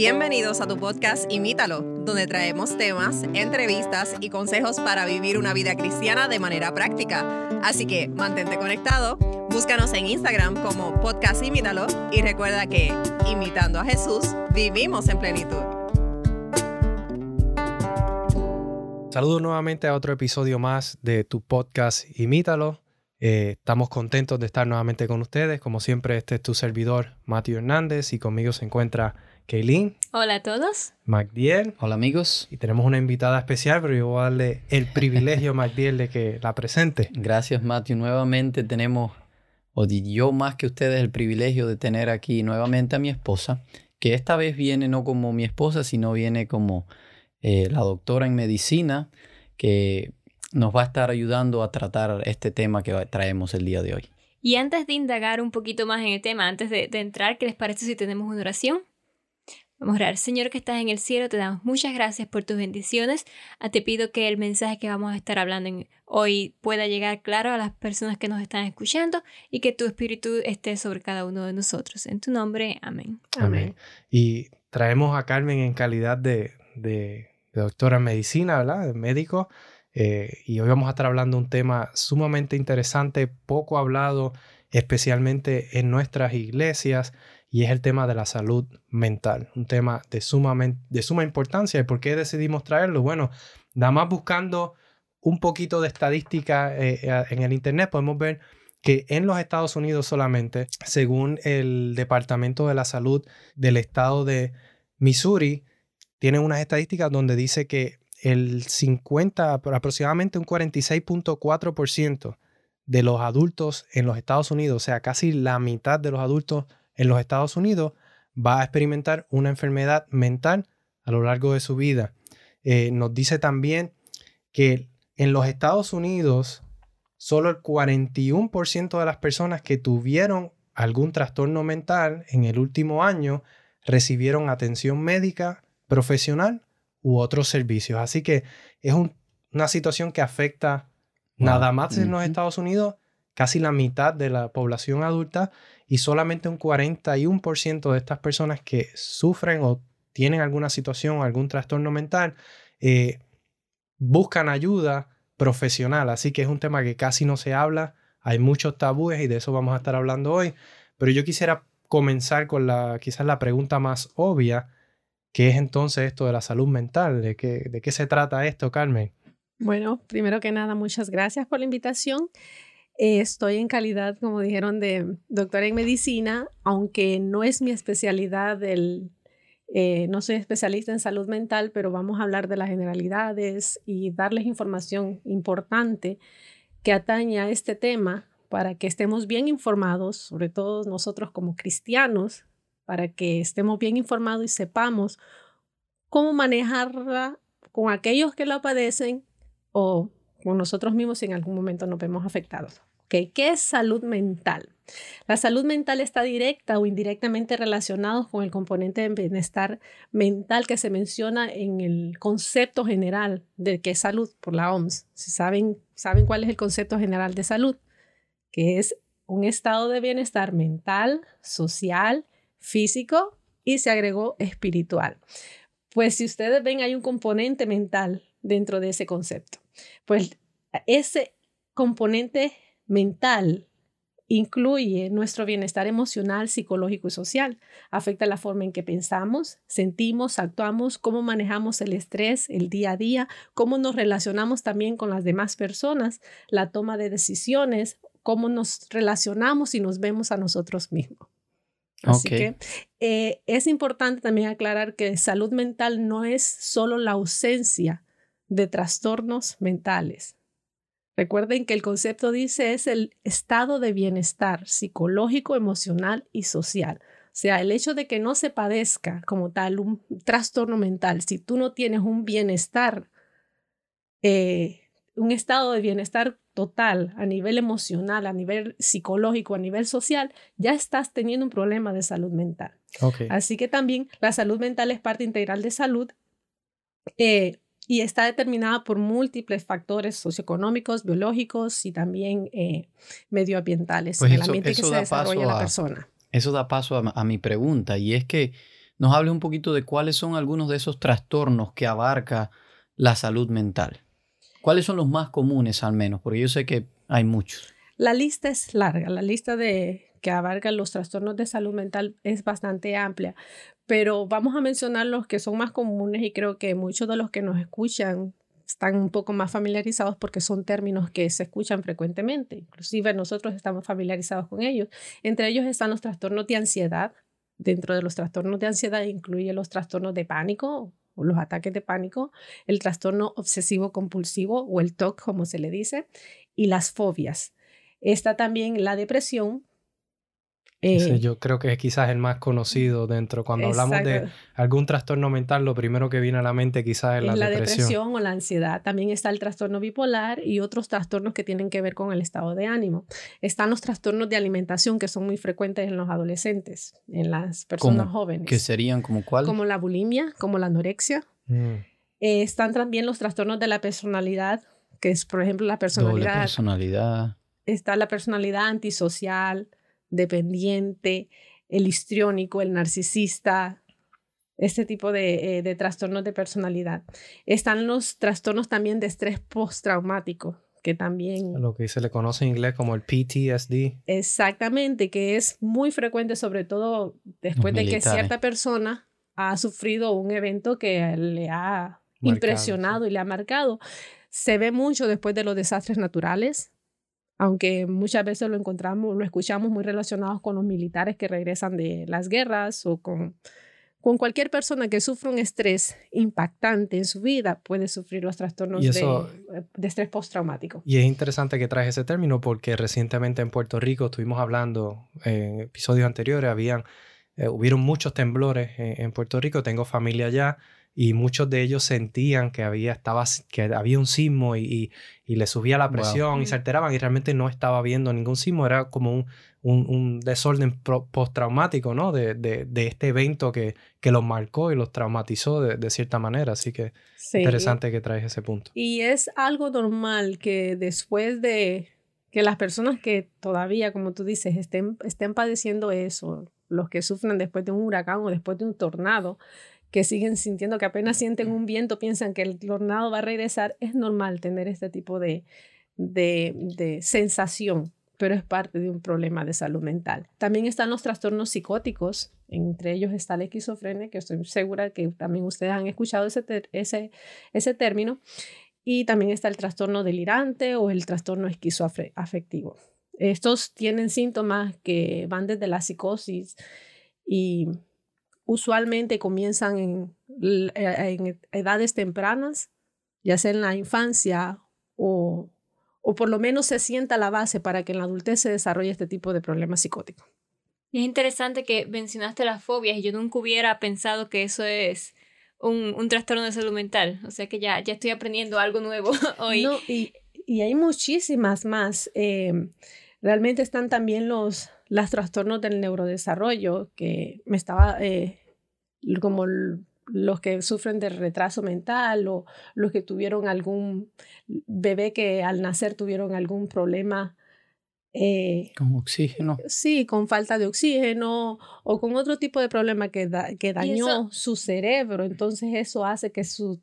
Bienvenidos a tu podcast Imítalo, donde traemos temas, entrevistas y consejos para vivir una vida cristiana de manera práctica. Así que mantente conectado, búscanos en Instagram como podcast Imítalo y recuerda que, imitando a Jesús, vivimos en plenitud. Saludos nuevamente a otro episodio más de tu podcast Imítalo. Eh, estamos contentos de estar nuevamente con ustedes. Como siempre, este es tu servidor, Matthew Hernández, y conmigo se encuentra Kaylin. Hola a todos. MacDiel. Hola amigos. Y tenemos una invitada especial, pero yo voy a darle el privilegio a MacDiel de que la presente. Gracias Matthew. Nuevamente tenemos, o yo más que ustedes, el privilegio de tener aquí nuevamente a mi esposa, que esta vez viene no como mi esposa, sino viene como eh, la doctora en medicina, que nos va a estar ayudando a tratar este tema que traemos el día de hoy. Y antes de indagar un poquito más en el tema, antes de, de entrar, ¿qué les parece si tenemos una oración? Vamos a orar. Señor que estás en el cielo, te damos muchas gracias por tus bendiciones. Ah, te pido que el mensaje que vamos a estar hablando hoy pueda llegar claro a las personas que nos están escuchando y que tu espíritu esté sobre cada uno de nosotros. En tu nombre, amén. Amén. Y traemos a Carmen en calidad de, doctora en medicina, ¿verdad? De médico. Eh, y hoy vamos a estar hablando de un tema sumamente interesante, poco hablado, especialmente en nuestras iglesias y es el tema de la salud mental, un tema de suma, de suma importancia. ¿Y por qué decidimos traerlo? Bueno, nada más buscando un poquito de estadística eh, eh, en el Internet, podemos ver que en los Estados Unidos solamente, según el Departamento de la Salud del estado de Missouri, tienen unas estadísticas donde dice que el 50, aproximadamente un 46.4% de los adultos en los Estados Unidos, o sea, casi la mitad de los adultos en los Estados Unidos va a experimentar una enfermedad mental a lo largo de su vida. Eh, nos dice también que en los Estados Unidos solo el 41% de las personas que tuvieron algún trastorno mental en el último año recibieron atención médica profesional u otros servicios. Así que es una situación que afecta nada más en los Estados Unidos casi la mitad de la población adulta y solamente un 41% de estas personas que sufren o tienen alguna situación algún trastorno mental eh, buscan ayuda profesional. Así que es un tema que casi no se habla, hay muchos tabúes y de eso vamos a estar hablando hoy. Pero yo quisiera comenzar con la quizás la pregunta más obvia, que es entonces esto de la salud mental, de qué, de qué se trata esto, Carmen. Bueno, primero que nada, muchas gracias por la invitación. Eh, estoy en calidad, como dijeron, de doctora en medicina, aunque no es mi especialidad. Eh, no soy especialista en salud mental, pero vamos a hablar de las generalidades y darles información importante que atañe a este tema para que estemos bien informados, sobre todo nosotros como cristianos, para que estemos bien informados y sepamos cómo manejarla con aquellos que la padecen o con nosotros mismos si en algún momento nos vemos afectados. ¿Qué es salud mental? La salud mental está directa o indirectamente relacionada con el componente de bienestar mental que se menciona en el concepto general de qué es salud por la OMS. Saben, saben cuál es el concepto general de salud, que es un estado de bienestar mental, social, físico y se agregó espiritual. Pues si ustedes ven, hay un componente mental dentro de ese concepto. Pues ese componente mental incluye nuestro bienestar emocional, psicológico y social. Afecta la forma en que pensamos, sentimos, actuamos, cómo manejamos el estrés, el día a día, cómo nos relacionamos también con las demás personas, la toma de decisiones, cómo nos relacionamos y nos vemos a nosotros mismos. Así que eh, es importante también aclarar que salud mental no es solo la ausencia de trastornos mentales, Recuerden que el concepto dice es el estado de bienestar psicológico, emocional y social. O sea, el hecho de que no se padezca como tal un trastorno mental, si tú no tienes un bienestar, eh, un estado de bienestar total a nivel emocional, a nivel psicológico, a nivel social, ya estás teniendo un problema de salud mental. Así que también la salud mental es parte integral de salud. Eh, y está determinada por múltiples factores socioeconómicos, biológicos y también eh, medioambientales pues el ambiente que se desarrolla la persona. Eso da paso a, mi pregunta y es que nos hable un poquito de cuáles son algunos de esos trastornos que abarca la salud mental. ¿Cuáles son los más comunes al menos? Porque yo sé que hay muchos. La lista es larga, la lista de que abarca los trastornos de salud mental es bastante amplia, pero vamos a mencionar los que son más comunes y creo que muchos de los que nos escuchan están un poco más familiarizados porque son términos que se escuchan frecuentemente. Inclusive nosotros estamos familiarizados con ellos. Entre ellos están los trastornos de ansiedad. Dentro de los trastornos de ansiedad incluye los trastornos de pánico o los ataques de pánico, el trastorno obsesivo compulsivo o el TOC como se le dice, y las fobias. Está también la depresión, eh, yo creo que es quizás el más conocido dentro. Cuando hablamos de algún trastorno mental, lo primero que viene a la mente quizás es, la, la depresión. o la ansiedad. También está el trastorno bipolar y otros trastornos que tienen que ver con el estado de ánimo. Están los trastornos de alimentación que son muy frecuentes en los adolescentes, en las personas jóvenes. ¿Que serían como cuáles? Como la bulimia, como la anorexia. Mm. Eh, están también los trastornos de la personalidad, que es, por ejemplo, la personalidad. Doble personalidad. Está la personalidad antisocial dependiente, el histriónico, el narcisista, este tipo de, eh, de, trastornos de personalidad. Están los trastornos también de estrés postraumático, que también... Lo que se le conoce en inglés como el PTSD. Exactamente, que es muy frecuente, sobre todo después de que cierta persona ha sufrido un evento que le ha impresionado y le ha marcado. Se ve mucho después de los desastres naturales, aunque muchas veces lo encontramos, lo escuchamos muy relacionados con los militares que regresan de las guerras o con, con cualquier persona que sufra un estrés impactante en su vida, puede sufrir los trastornos de, eh, de, estrés postraumático. Y es interesante que traes ese término porque recientemente en Puerto Rico estuvimos hablando en episodios anteriores, habían, eh, hubieron muchos temblores en, en Puerto Rico, tengo familia allá y muchos de ellos sentían que había, estaba, que había un sismo y, y, le subía la presión y se alteraban y realmente no estaba viendo ningún sismo, era como un, un, desorden postraumático, ¿no? De, de, de, este evento que, que los marcó y los traumatizó de, de cierta manera, así que interesante que traes ese punto. Y es algo normal que después de que las personas que todavía, como tú dices, estén, estén padeciendo eso, los que sufren después de un huracán o después de un tornado, que siguen sintiendo que apenas sienten un viento, piensan que el tornado va a regresar, es normal tener este tipo de, de, de sensación, pero es parte de un problema de salud mental. También están los trastornos psicóticos, entre ellos está la esquizofrenia, que estoy segura que también ustedes han escuchado ese, ese, ese término, y también está el trastorno delirante o el trastorno esquizoafectivo. Estos tienen síntomas que van desde la psicosis y usualmente comienzan en, en, edades tempranas, ya sea en la infancia o, o por lo menos se sienta la base para que en la adultez se desarrolle este tipo de problemas psicóticos. Y es interesante que mencionaste las fobias y yo nunca hubiera pensado que eso es un, un trastorno de salud mental. O sea que ya, ya estoy aprendiendo algo nuevo hoy. No, y, y hay muchísimas más. Eh, realmente están también los, los trastornos del neurodesarrollo, que me estaba eh, como los que sufren de retraso mental o los que tuvieron algún bebé que al nacer tuvieron algún problema. Eh, con oxígeno. Sí, con falta de oxígeno o con otro tipo de problema que, que dañó su cerebro. Entonces eso hace que su,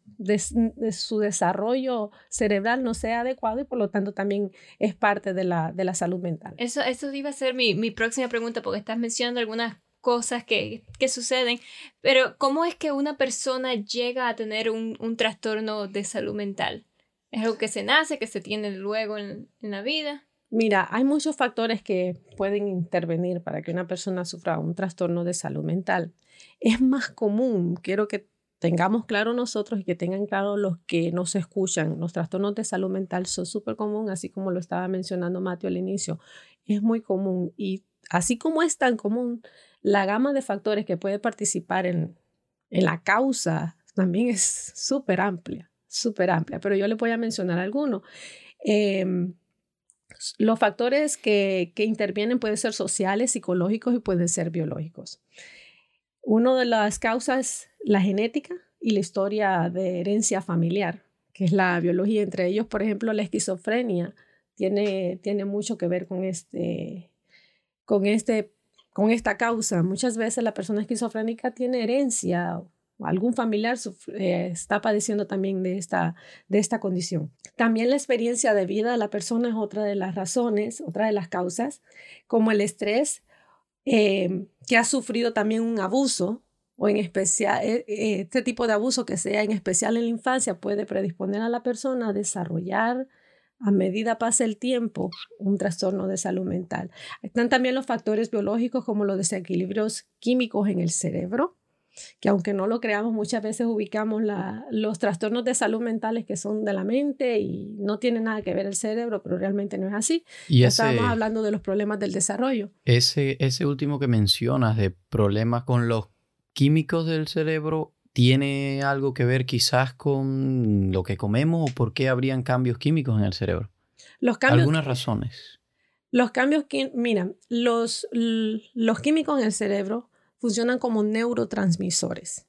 su desarrollo cerebral no sea adecuado y por lo tanto también es parte de la, de la salud mental. Eso, eso iba a ser mi, mi próxima pregunta porque estás mencionando algunas cosas que, que, suceden, pero ¿cómo es que una persona llega a tener un, un, trastorno de salud mental? ¿Es algo que se nace, que se tiene luego en, en la vida? Mira, hay muchos factores que pueden intervenir para que una persona sufra un trastorno de salud mental. Es más común, quiero que tengamos claro nosotros y que tengan claro los que nos escuchan. Los trastornos de salud mental son súper comunes, así como lo estaba mencionando Mateo al inicio. Es muy común y así como es tan común, la gama de factores que puede participar en, en la causa también es súper amplia, súper amplia, pero yo le voy a mencionar algunos. Em, los factores que, que, intervienen pueden ser sociales, psicológicos y pueden ser biológicos. Una de las causas la genética y la historia de herencia familiar, que es la biología. Entre ellos, por ejemplo, la esquizofrenia tiene, tiene mucho que ver con este, con este con esta causa. Muchas veces la persona esquizofrénica tiene herencia algún familiar eh, está padeciendo también de esta, de esta condición. También la experiencia de vida de la persona es otra de las razones, otra de las causas, como el estrés, eh, que ha sufrido también un abuso o en especial eh, este tipo de abuso que sea en especial en la infancia puede predisponer a la persona a desarrollar a medida pasa el tiempo, un trastorno de salud mental. Están también los factores biológicos como los desequilibrios químicos en el cerebro, que aunque no lo creamos, muchas veces ubicamos los trastornos de salud mentales que son de la mente y no tienen nada que ver el cerebro, pero realmente no es así. Y Estábamos hablando de los problemas del desarrollo. Ese, ese último que mencionas de problemas con los químicos del cerebro, ¿Tiene algo que ver quizás con lo que comemos o por qué habrían cambios químicos en el cerebro? Los cambios, Algunas razones. Los cambios, mira, los, los químicos en el cerebro funcionan como neurotransmisores.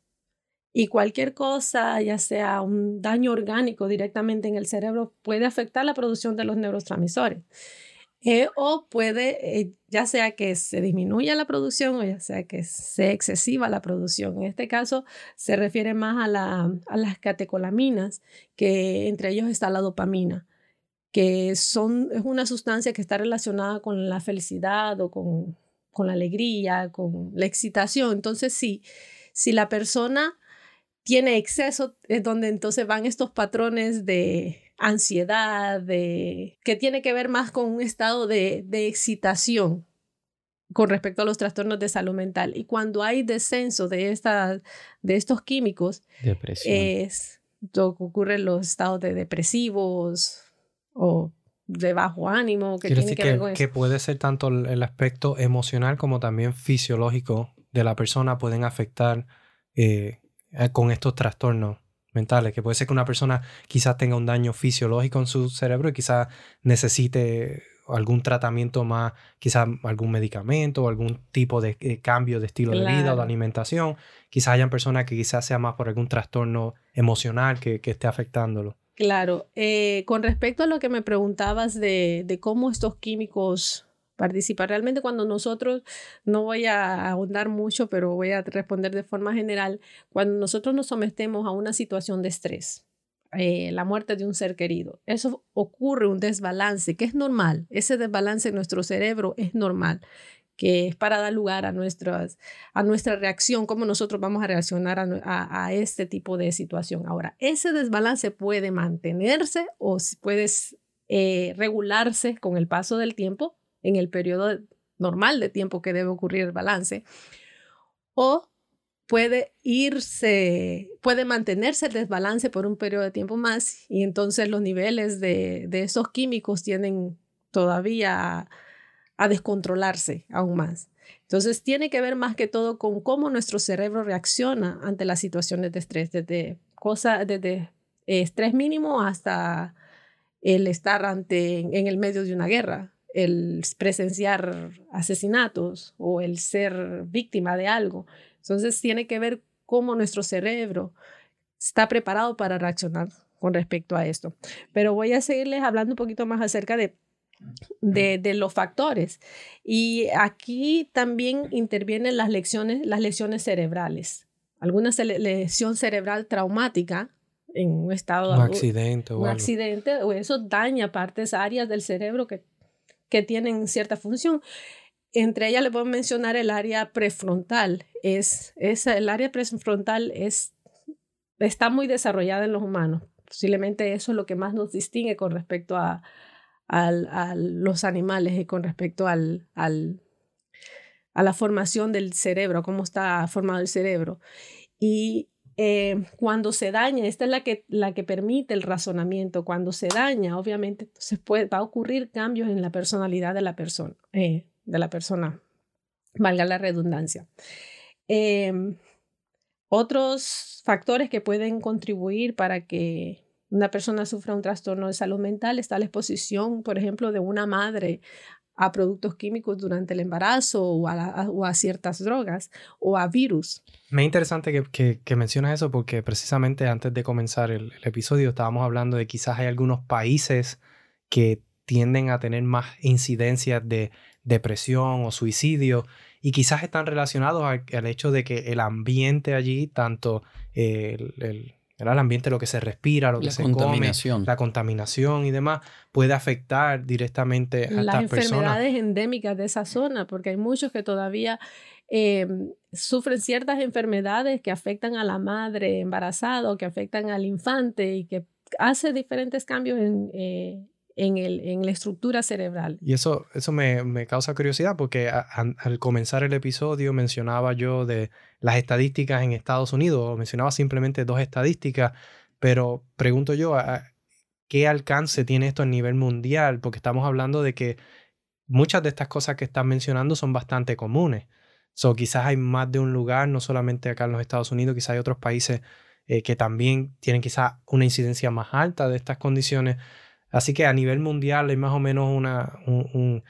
Y cualquier cosa, ya sea un daño orgánico directamente en el cerebro, puede afectar la producción de los neurotransmisores. Eh, o puede, eh, ya sea que se disminuya la producción o ya sea que sea excesiva la producción. En este caso se refiere más a, la, a las catecolaminas, que entre ellos está la dopamina, que son, es una sustancia que está relacionada con la felicidad o con, con la alegría, con la excitación. Entonces, sí, si la persona tiene exceso, es donde entonces van estos patrones de ansiedad, de, que tiene que ver más con un estado de, excitación con respecto a los trastornos de salud mental. Y cuando hay descenso de, esta, de estos químicos, es lo que ocurre en los estados de depresivos o de bajo ánimo. Que, tiene que, que, puede ser tanto el aspecto emocional como también fisiológico de la persona pueden afectar eh, con estos trastornos mentales, que puede ser que una persona quizás tenga un daño fisiológico en su cerebro y quizás necesite algún tratamiento más, quizás algún medicamento o algún tipo de eh, cambio de estilo de vida o de alimentación. Quizás hayan personas que quizás sea más por algún trastorno emocional que, esté afectándolo. Claro, eh, con respecto a lo que me preguntabas de, de cómo estos químicos participar. Realmente cuando nosotros, no voy a ahondar mucho, pero voy a responder de forma general, cuando nosotros nos sometemos a una situación de estrés, eh, la muerte de un ser querido, eso ocurre un desbalance que es normal, ese desbalance en nuestro cerebro es normal que es para dar lugar a, nuestras, a nuestra reacción, cómo nosotros vamos a reaccionar a, este tipo de situación. Ahora, ese desbalance puede mantenerse o puede eh, regularse con el paso del tiempo en el periodo normal de tiempo que debe ocurrir el balance, o puede irse, puede mantenerse el desbalance por un periodo de tiempo más y entonces los niveles de, esos químicos tienden todavía a, descontrolarse aún más. Entonces tiene que ver más que todo con cómo nuestro cerebro reacciona ante las situaciones de estrés, desde cosas, desde estrés mínimo hasta el estar ante, en el medio de una guerra el presenciar asesinatos o el ser víctima de algo. Entonces tiene que ver cómo nuestro cerebro está preparado para reaccionar con respecto a esto. Pero voy a seguirles hablando un poquito más acerca de, de, los factores. Y aquí también intervienen las lecciones, las lesiones cerebrales. Alguna lesión cerebral traumática en un estado... Un accidente o Un accidente o eso daña partes, áreas del cerebro que que tienen cierta función. Entre ellas le puedo mencionar el área prefrontal. Es, el área prefrontal es, está muy desarrollada en los humanos. Posiblemente eso es lo que más nos distingue con respecto a, los animales y con respecto al, al, a la formación del cerebro, cómo está formado el cerebro. Y eh, cuando se daña, esta es la que, la que permite el razonamiento, cuando se daña, obviamente, entonces puede, va a ocurrir cambios en la personalidad de la persona, eh, de la persona, valga la redundancia. Em, otros factores que pueden contribuir para que una persona sufra un trastorno de salud mental está la exposición, por ejemplo, de una madre a productos químicos durante el embarazo o a, ciertas drogas o a virus. Me es interesante que, que, mencionas eso porque precisamente antes de comenzar el, episodio estábamos hablando de quizás hay algunos países que tienden a tener más incidencias de, depresión o suicidio y quizás están relacionados al, hecho de que el ambiente allí, tanto el, el, el, ambiente, lo que se respira, lo que se come, la contaminación y demás, puede afectar directamente a las estas personas. enfermedades endémicas de esa zona, porque hay muchos que todavía em, sufren ciertas enfermedades que afectan a la madre embarazada o que afectan al infante y que hace diferentes cambios en, eh, en, el, en la estructura cerebral. Y eso, eso me, me causa curiosidad porque al comenzar el episodio mencionaba yo de las estadísticas en Estados Unidos, mencionaba simplemente dos estadísticas, pero pregunto yo, ¿qué alcance tiene esto a nivel mundial? Porque estamos hablando de que muchas de estas cosas que están mencionando son bastante comunes. So, quizás hay más de un lugar, no solamente acá en los Estados Unidos, quizás hay otros países eh, que también tienen quizás una incidencia más alta de estas condiciones. Así que a nivel mundial hay más o menos una, un,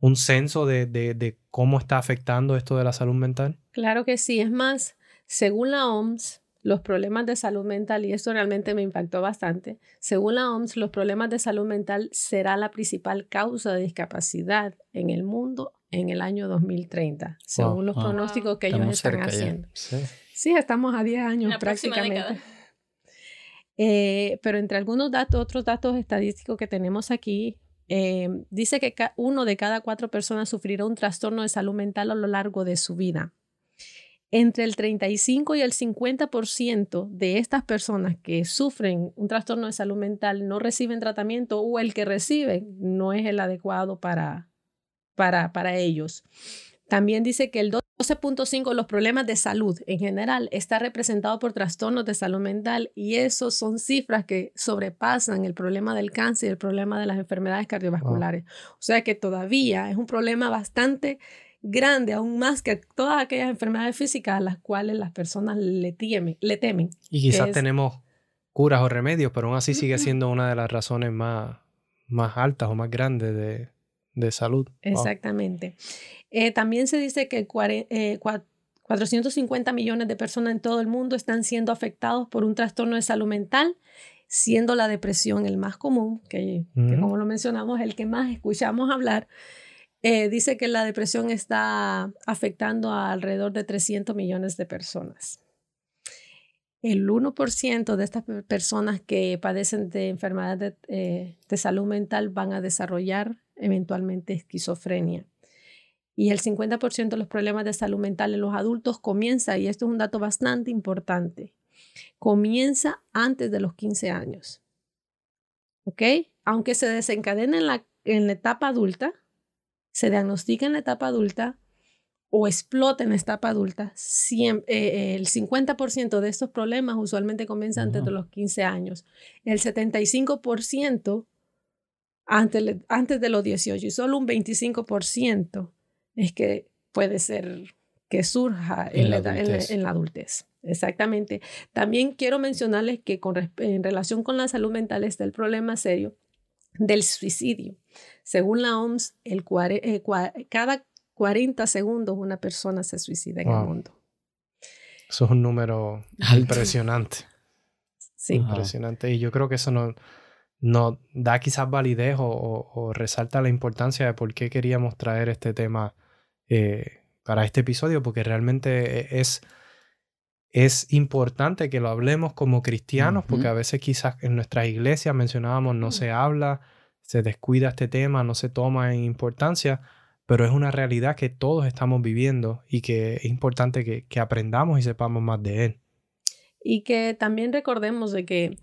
un, censo de, de, cómo está afectando esto de la salud mental. Claro que sí. Es más, según la OMS, los problemas de salud mental, y esto realmente me impactó bastante, según la OMS, los problemas de salud mental será la principal causa de discapacidad en el mundo en el año 2030, según los pronósticos que ellos están haciendo. Sí. estamos a 10 años prácticamente. Eh, pero entre algunos datos, otros datos estadísticos que tenemos aquí, eh, dice que uno de cada cuatro personas sufrirá un trastorno de salud mental a lo largo de su vida. Entre el 35 y el 50% de estas personas que sufren un trastorno de salud mental no reciben tratamiento o el que reciben no es el adecuado para, para, para ellos. También dice que el 12.5 los problemas de salud en general está representado por trastornos de salud mental y esos son cifras que sobrepasan el problema del cáncer y el problema de las enfermedades cardiovasculares. O sea que todavía es un problema bastante grande, aún más que todas aquellas enfermedades físicas a las cuales las personas le temen. Le temen y quizás tenemos curas o remedios, pero aún así sigue siendo una de las razones más, más altas o más grandes de, de salud. Exactamente. Eh, también se dice que 450 eh, millones de personas en todo el mundo están siendo afectados por un trastorno de salud mental, siendo la depresión el más común, que, como lo mencionamos, el que más escuchamos hablar. Eh, dice que la depresión está afectando a alrededor de 300 millones de personas. El 1% de estas personas que padecen de enfermedades de, de salud mental van a desarrollar eventualmente esquizofrenia. Y el 50% de los problemas de salud mental en los adultos comienza, y esto es un dato bastante importante, comienza antes de los 15 años. ¿Ok? Aunque se desencadene en la, en la etapa adulta, se diagnostica en la etapa adulta o explota en la etapa adulta, eh, el 50% de estos problemas usualmente comienza antes de los 15 años. El 75% antes, antes de los 18 y solo un 25% es que puede ser que surja en, la, adultez. Exactamente. También quiero mencionarles que con, en relación con la salud mental está el problema serio del suicidio. Según la OMS, el eh, cada 40 segundos una persona se suicida en el mundo. Eso es un número impresionante. Sí. Impresionante. Y yo creo que eso no, no da quizás validez o, resalta la importancia de por qué queríamos traer este tema eh, para este episodio, porque realmente e, es, es importante que lo hablemos como cristianos, porque a veces quizás en nuestras iglesias mencionábamos no se habla, se descuida este tema, no se toma en importancia, pero es una realidad que todos estamos viviendo y que es importante que, que aprendamos y sepamos más de él. Y que también recordemos de que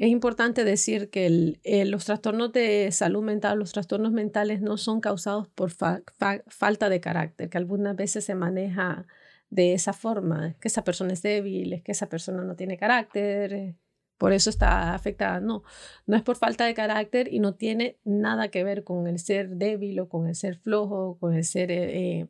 es importante decir que eh, los trastornos de salud mental, los trastornos mentales no son causados por falta de carácter, que algunas veces se maneja de esa forma, que esa persona es débil, es que esa persona no tiene carácter, eh, por eso está afectada. No, no es por falta de carácter y no tiene nada que ver con el ser débil o con el ser flojo, con el ser eh,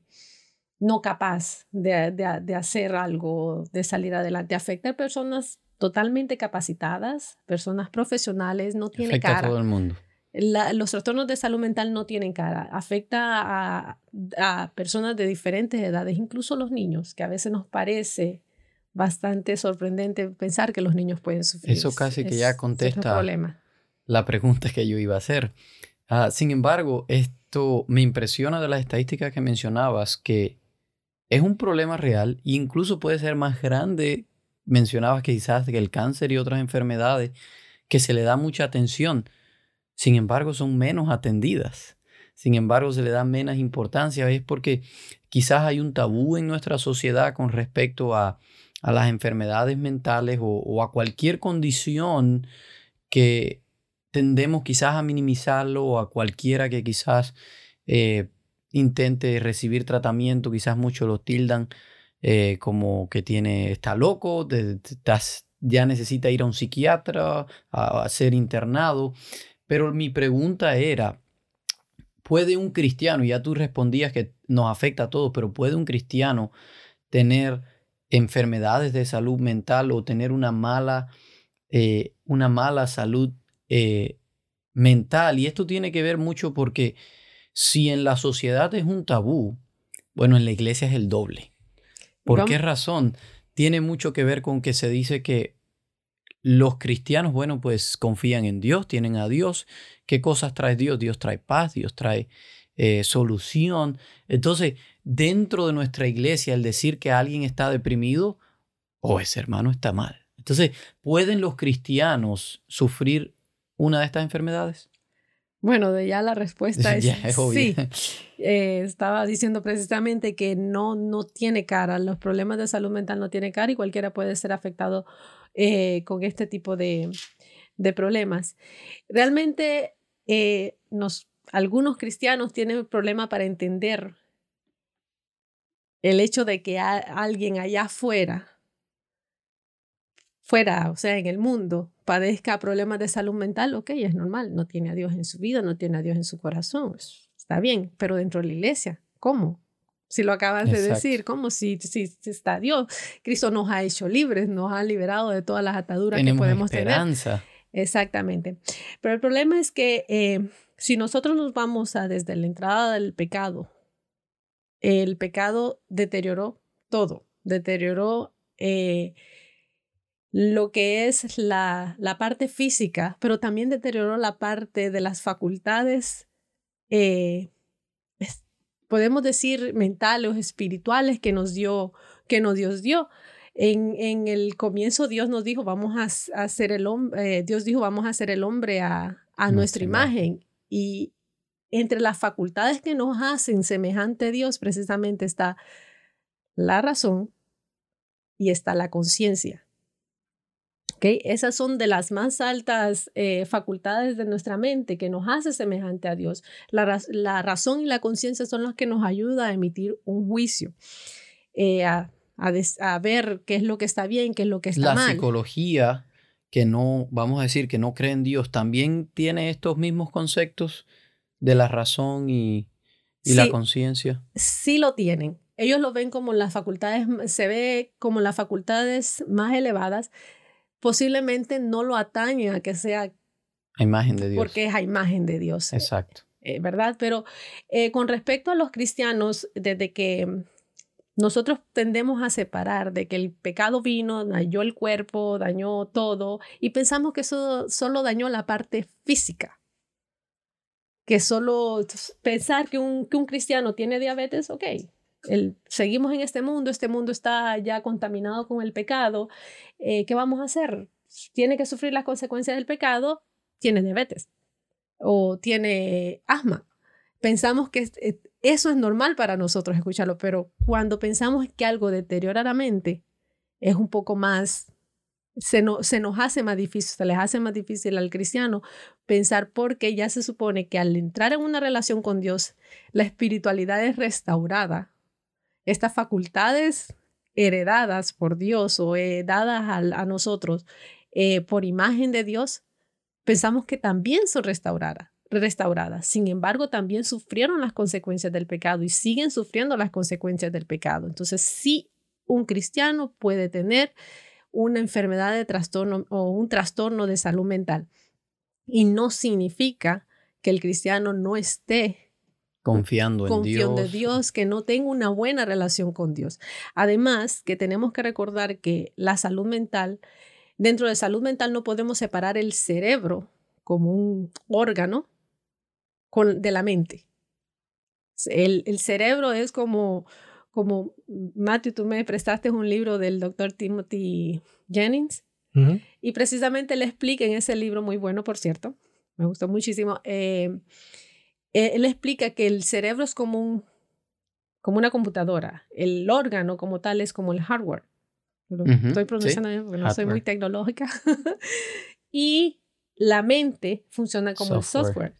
no capaz de, de, hacer algo, de salir adelante. Afecta a personas totalmente capacitadas, personas profesionales, no tiene Afecta cara. a todo el mundo. los trastornos de salud mental no tienen cara. Afecta a, personas de diferentes edades, incluso los niños, que a veces nos parece bastante sorprendente pensar que los niños pueden sufrir. Eso casi que ya contesta la pregunta que yo iba a hacer. Ah, sin embargo, es esto me impresiona de las estadísticas que mencionabas, que es un problema real e incluso puede ser más grande. Mencionabas que quizás el cáncer y otras enfermedades que se le da mucha atención, sin embargo son menos atendidas. Sin embargo, se le da menos importancia. Es porque quizás hay un tabú en nuestra sociedad con respecto a, las enfermedades mentales o, a cualquier condición que tendemos quizás a minimizarlo o a cualquiera que quizás eh, intente recibir tratamiento, quizás muchos lo tildan eh, como que tiene, está loco, ya necesita ir a un psiquiatra, a, ser internado. Pero mi pregunta era, ¿puede un cristiano, ya tú respondías que nos afecta a todos, pero ¿puede un cristiano tener enfermedades de salud mental o tener una mala, eh, una mala salud eh, mental? Y esto tiene que ver mucho porque si en la sociedad es un tabú, bueno, en la iglesia es el doble. ¿Por qué razón? Tiene mucho que ver con que se dice que los cristianos, bueno, pues confían en Dios, tienen a Dios. ¿Qué cosas trae Dios? Dios trae paz, Dios trae eh, solución. Entonces, dentro de nuestra iglesia, el decir que alguien está deprimido, o oh, ese hermano está mal. Entonces, ¿pueden los cristianos sufrir una de estas enfermedades? Bueno, de ya la respuesta es, sí. Eh, estaba diciendo precisamente que no, no tiene cara. Los problemas de salud mental no tienen cara y cualquiera puede ser afectado eh, con este tipo de, de problemas. Realmente eh, nos, algunos cristianos tienen problema para entender el hecho de que alguien allá afuera fuera, o sea, en el mundo, padezca problemas de salud mental, ok, es normal, no tiene a Dios en su vida, no tiene a Dios en su corazón, está bien, pero dentro de la iglesia, ¿cómo? Si lo acabas de decir, ¿cómo? Si, si, está Dios, Cristo nos ha hecho libres, nos ha liberado de todas las ataduras que podemos esperanza. tener. Exactamente. Pero el problema es que eh, si nosotros nos vamos a desde la entrada del pecado, el pecado deterioró todo, deterioró eh, lo que es la, la, parte física, pero también deterioró la parte de las facultades, eh, podemos decir, mentales o espirituales que nos dio, que nos Dios dio. En, en el comienzo Dios nos dijo, vamos a, hacer el hombre, eh, Dios dijo, vamos a hacer el hombre a, a nuestra imagen. Y entre las facultades que nos hacen semejante a Dios, precisamente está la razón y está la conciencia. Esas son de las más altas eh, facultades de nuestra mente que nos hace semejante a Dios. La, la razón y la conciencia son las que nos ayudan a emitir un juicio, eh, a, a, ver qué es lo que está bien, qué es lo que está mal. La psicología que no, vamos a decir, que no cree en Dios, también tiene estos mismos conceptos de la razón y, y la conciencia. Sí lo tienen. Ellos lo ven como las facultades, se ve como las facultades más elevadas posiblemente no lo atañe a que sea a imagen de Dios. Porque es a imagen de Dios. Exacto. Eh, ¿Verdad? Pero eh, con respecto a los cristianos, desde que nosotros tendemos a separar de que el pecado vino, dañó el cuerpo, dañó todo, y pensamos que eso solo dañó la parte física. Que solo pensar que un, que un cristiano tiene diabetes, ok, seguimos en este mundo, este mundo está ya contaminado con el pecado, eh, ¿qué vamos a hacer? Tiene que sufrir las consecuencias del pecado, tiene diabetes o tiene asma. Pensamos que eh, eso es normal para nosotros escucharlo, pero cuando pensamos que algo deteriora la mente, es un poco más, se, se nos hace más difícil, se les hace más difícil al cristiano pensar porque ya se supone que al entrar en una relación con Dios, la espiritualidad es restaurada estas facultades heredadas por Dios o dadas a, nosotros eh, por imagen de Dios, pensamos que también son restauradas, restauradas. Sin embargo, también sufrieron las consecuencias del pecado y siguen sufriendo las consecuencias del pecado. Entonces, sí, un cristiano puede tener una enfermedad de trastorno o un trastorno de salud mental. Y no significa que el cristiano no esté Confiando en Dios. de Dios, que no tengo una buena relación con Dios. Además, que tenemos que recordar que la salud mental, dentro de salud mental no podemos separar el cerebro como un órgano con, de la mente. El, el cerebro es como, como, Matthew, tú me prestaste un libro del doctor Timothy Jennings y precisamente le explica en ese libro, muy bueno, por cierto, me gustó muchísimo, eh, eh, él explica que el cerebro es como, un, como una computadora, el órgano como tal es como el hardware. Estoy pronunciando bien porque no soy muy tecnológica. y la mente funciona como el software.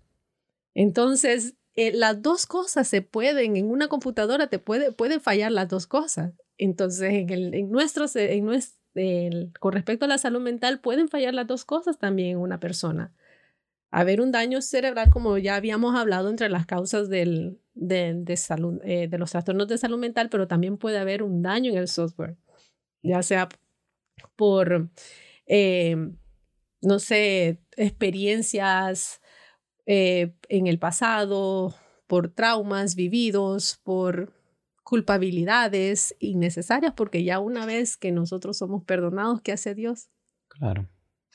Entonces, eh, las dos cosas se pueden, en una computadora te puede, pueden fallar las dos cosas. Entonces, en, el, en nuestros, en nuestro, con respecto a la salud mental, pueden fallar las dos cosas también en una persona. Haber un daño cerebral, como ya habíamos hablado, entre las causas del, de, salud, eh, de los trastornos de salud mental, pero también puede haber un daño en el software, ya sea por, eh, no sé, experiencias eh, en el pasado, por traumas vividos, por culpabilidades innecesarias, porque ya una vez que nosotros somos perdonados, ¿qué hace Dios? Claro.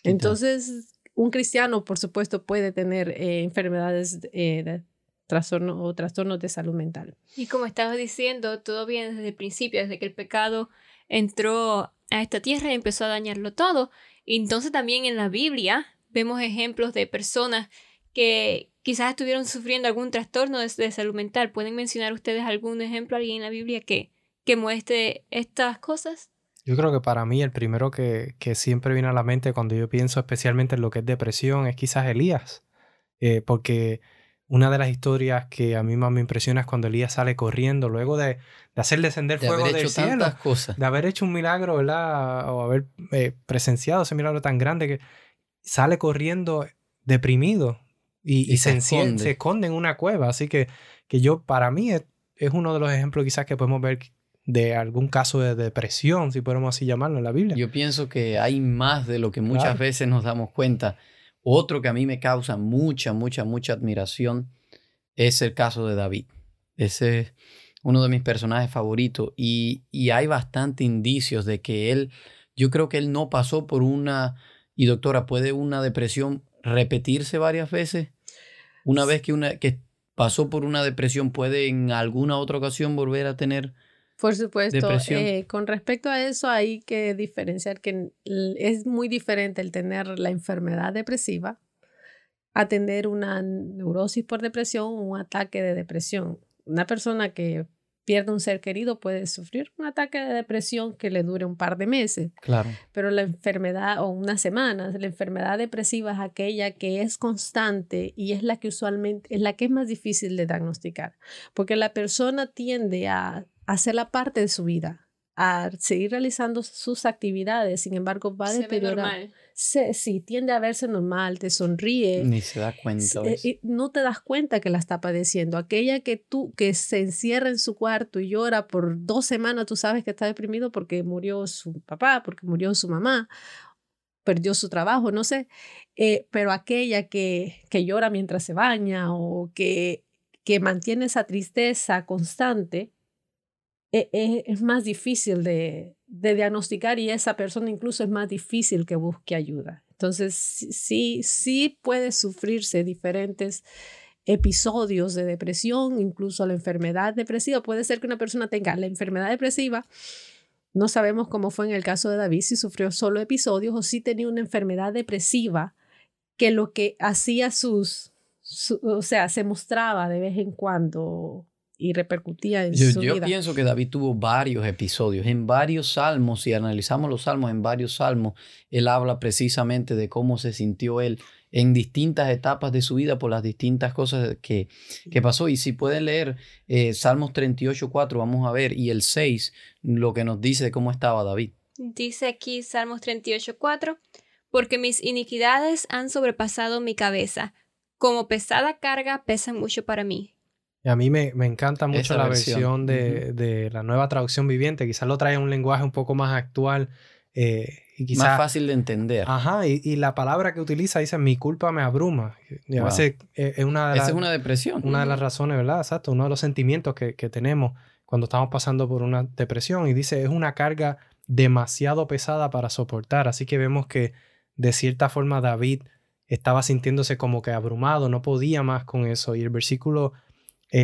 Entonces, un cristiano, por supuesto, puede tener eh, enfermedades eh, de trastorno o trastornos de salud mental. Y como estabas diciendo, todo viene desde el principio, desde que el pecado entró a esta tierra y empezó a dañarlo todo. Entonces también en la Biblia vemos ejemplos de personas que quizás estuvieron sufriendo algún trastorno de, salud mental. ¿Pueden mencionar ustedes algún ejemplo, alguien en la Biblia que, que muestre estas cosas? Yo creo que para mí el primero que, que, siempre viene a la mente cuando yo pienso especialmente en lo que es depresión es quizás Elías, eh, porque una de las historias que a mí más me impresiona es cuando Elías sale corriendo luego de, de hacer descender de fuego haber hecho tantas cosas. de haber hecho un milagro, ¿verdad? O haber eh, presenciado ese milagro tan grande que sale corriendo deprimido y, se, esconde. en una cueva. Así que, que yo, para mí, es, uno de los ejemplos quizás que podemos ver de algún caso de depresión, si podemos así llamarlo en la Biblia. Yo pienso que hay más de lo que muchas veces nos damos cuenta. Otro que a mí me causa mucha, mucha, mucha admiración es el caso de David. Ese es uno de mis personajes favoritos y, y hay bastante indicios de que él, yo creo que él no pasó por una, y doctora, ¿puede una depresión repetirse varias veces? Una vez que, una, que pasó por una depresión, ¿puede en alguna otra ocasión volver a tener por supuesto, eh, con respecto a eso hay que diferenciar que es muy diferente el tener la enfermedad depresiva a tener una neurosis por depresión o un ataque de depresión. Una persona que pierde un ser querido puede sufrir un ataque de depresión que le dure un par de meses. Claro. Pero la enfermedad, o unas semanas, la enfermedad depresiva es aquella que es constante y es la que usualmente, es la que es más difícil de diagnosticar. Porque la persona tiende a hacerla parte de su vida, a seguir realizando sus actividades, sin embargo va a deteriorar. Se, sí, tiende a verse normal, te sonríe. Ni se da cuenta. Eh, no te das cuenta que la está padeciendo. Aquella que tú, que se encierra en su cuarto y llora por dos semanas, tú sabes que está deprimido porque murió su papá, porque murió su mamá, perdió su trabajo, no sé. Eh, pero aquella que, que llora mientras se baña o que, que mantiene esa tristeza constante, e, e, es, más difícil de, diagnosticar y esa persona incluso es más difícil que busque ayuda. Entonces, sí, sí puede sufrirse diferentes episodios de depresión, incluso la enfermedad depresiva. Puede ser que una persona tenga la enfermedad depresiva. No sabemos cómo fue en el caso de David, si sufrió solo episodios o si tenía una enfermedad depresiva que lo que hacía sus, o sea, se mostraba de vez en cuando y repercutía en yo, su yo pienso que David tuvo varios episodios. En varios salmos, si analizamos los salmos, en varios salmos, él habla precisamente de cómo se sintió él en distintas etapas de su vida por las distintas cosas que, que pasó. Y si pueden leer eh, Salmos 38, 4, vamos a ver, y el 6, lo que nos dice de cómo estaba David. Dice aquí Salmos 38, 4, porque mis iniquidades han sobrepasado mi cabeza, como pesada carga pesan mucho para mí a mí me, encanta mucho la versión, de, la nueva traducción viviente. Quizás lo trae un lenguaje un poco más actual. Eh, y quizás, más fácil de entender. Ajá, y, la palabra que utiliza dice, mi culpa me abruma. Y a veces eh, es una de Esa es una depresión. Una de las razones, ¿verdad? Exacto, uno de los sentimientos que, tenemos cuando estamos pasando por una depresión. Y dice, es una carga demasiado pesada para soportar. Así que vemos que de cierta forma David estaba sintiéndose como que abrumado, no podía más con eso. Y el versículo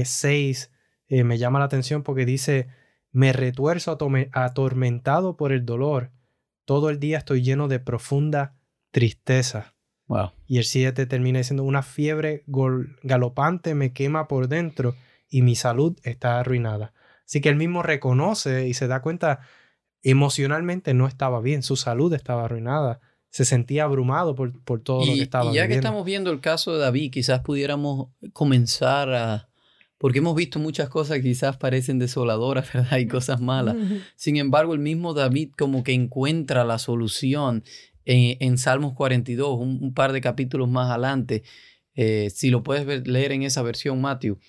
6 eh, me llama la atención porque dice, me retuerzo atormentado por el dolor. Todo el día estoy lleno de profunda tristeza. Wow. Y el 7 termina diciendo, una fiebre galopante me quema por dentro y mi salud está arruinada. Así que él mismo reconoce y se da cuenta, emocionalmente no estaba bien, su salud estaba arruinada, se sentía abrumado por, por todo lo que estaba Y ya que estamos viendo el caso de David, quizás pudiéramos comenzar a... Porque hemos visto muchas cosas que quizás parecen desoladoras, ¿verdad? Y cosas malas. Sin embargo, el mismo David como que encuentra la solución en, Salmos 42, un, par de capítulos más adelante. Eh, si lo puedes leer en esa versión, Matthew,